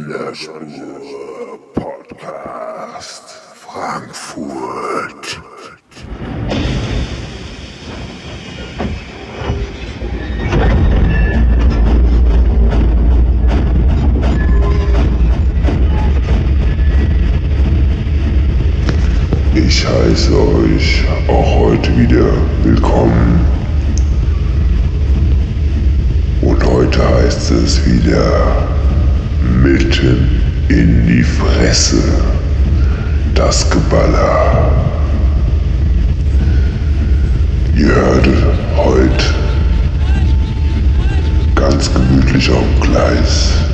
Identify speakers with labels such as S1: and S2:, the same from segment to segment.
S1: Von der Spur Podcast Frankfurt. Ich heiße euch auch heute wieder willkommen. Und heute heißt es wieder mitten in die Fresse. Das Geballer. Ihr hört heute ganz gemütlich auf dem Gleis.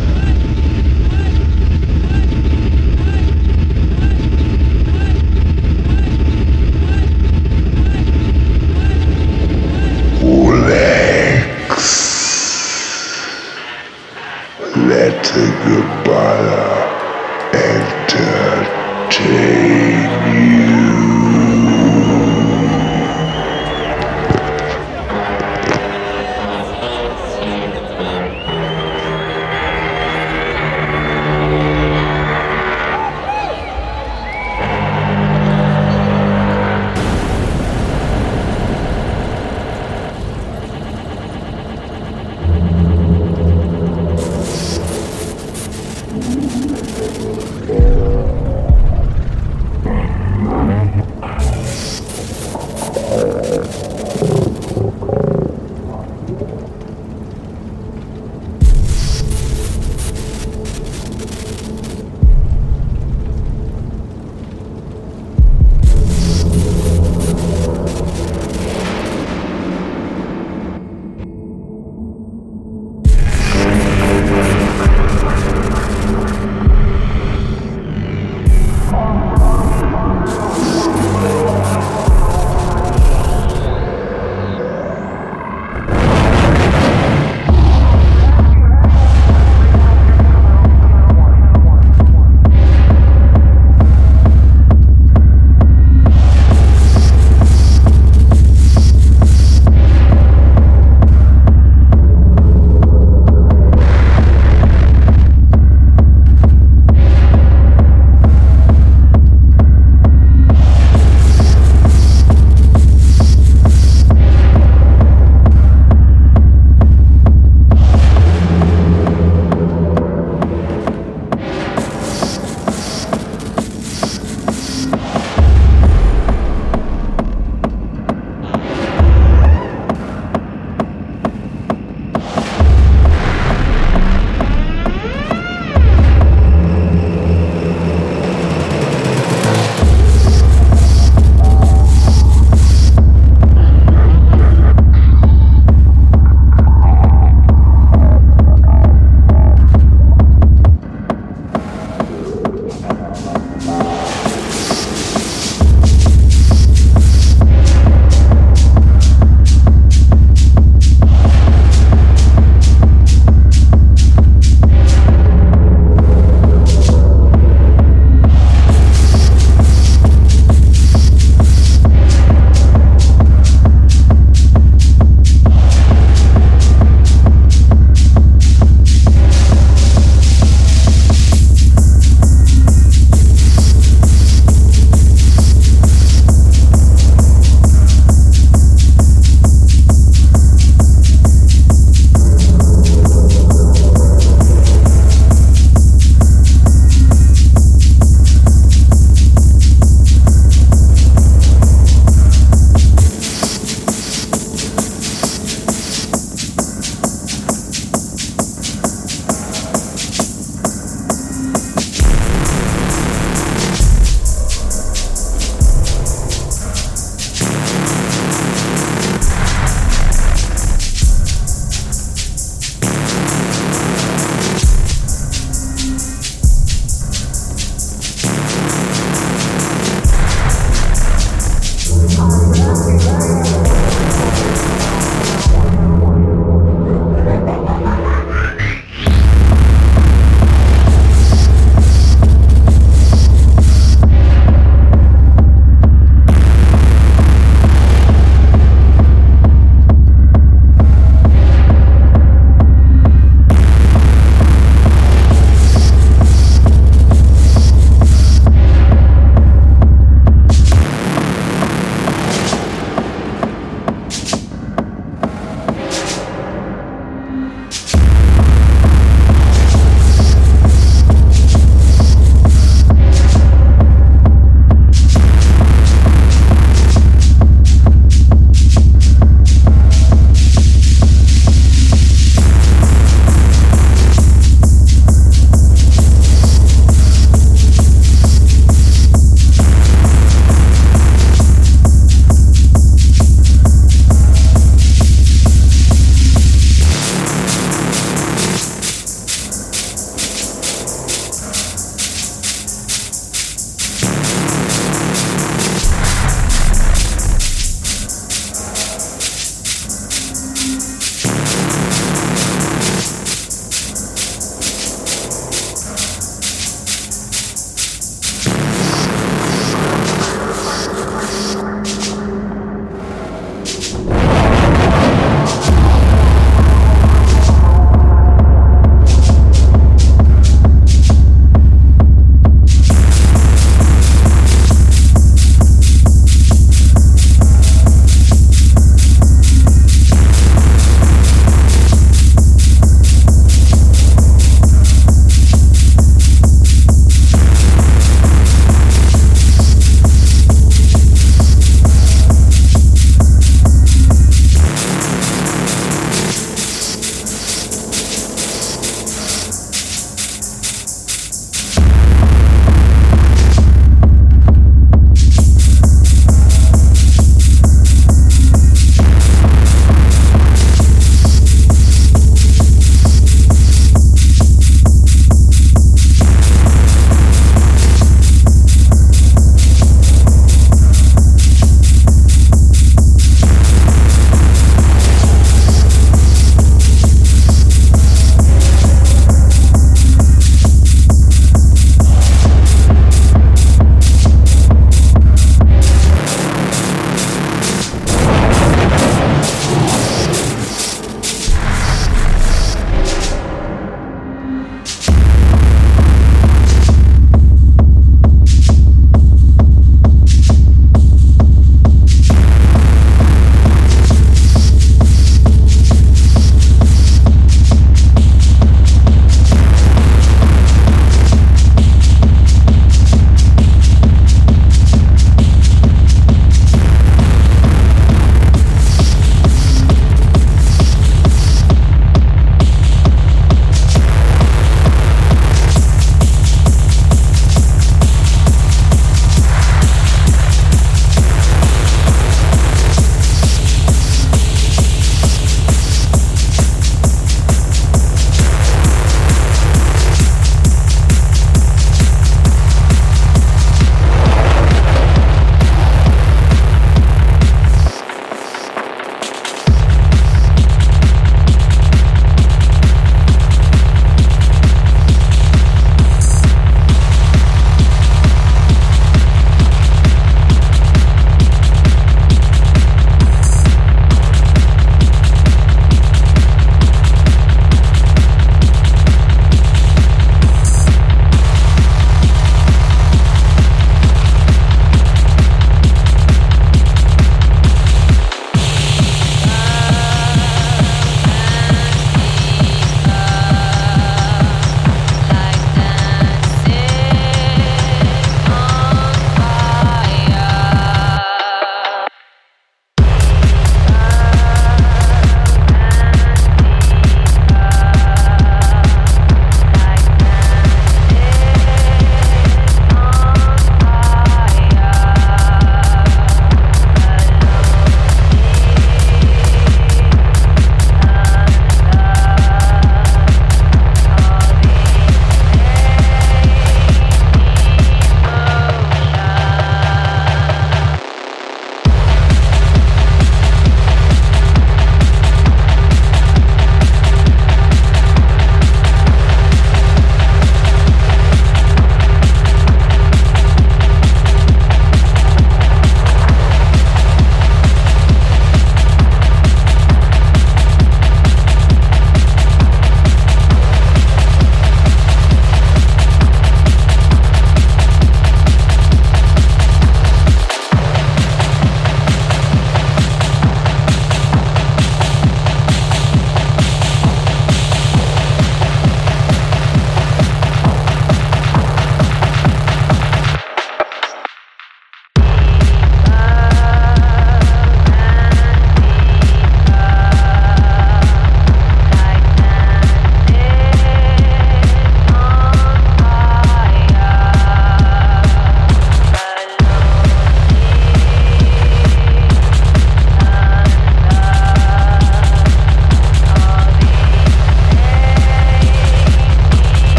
S1: say
S2: goodbye.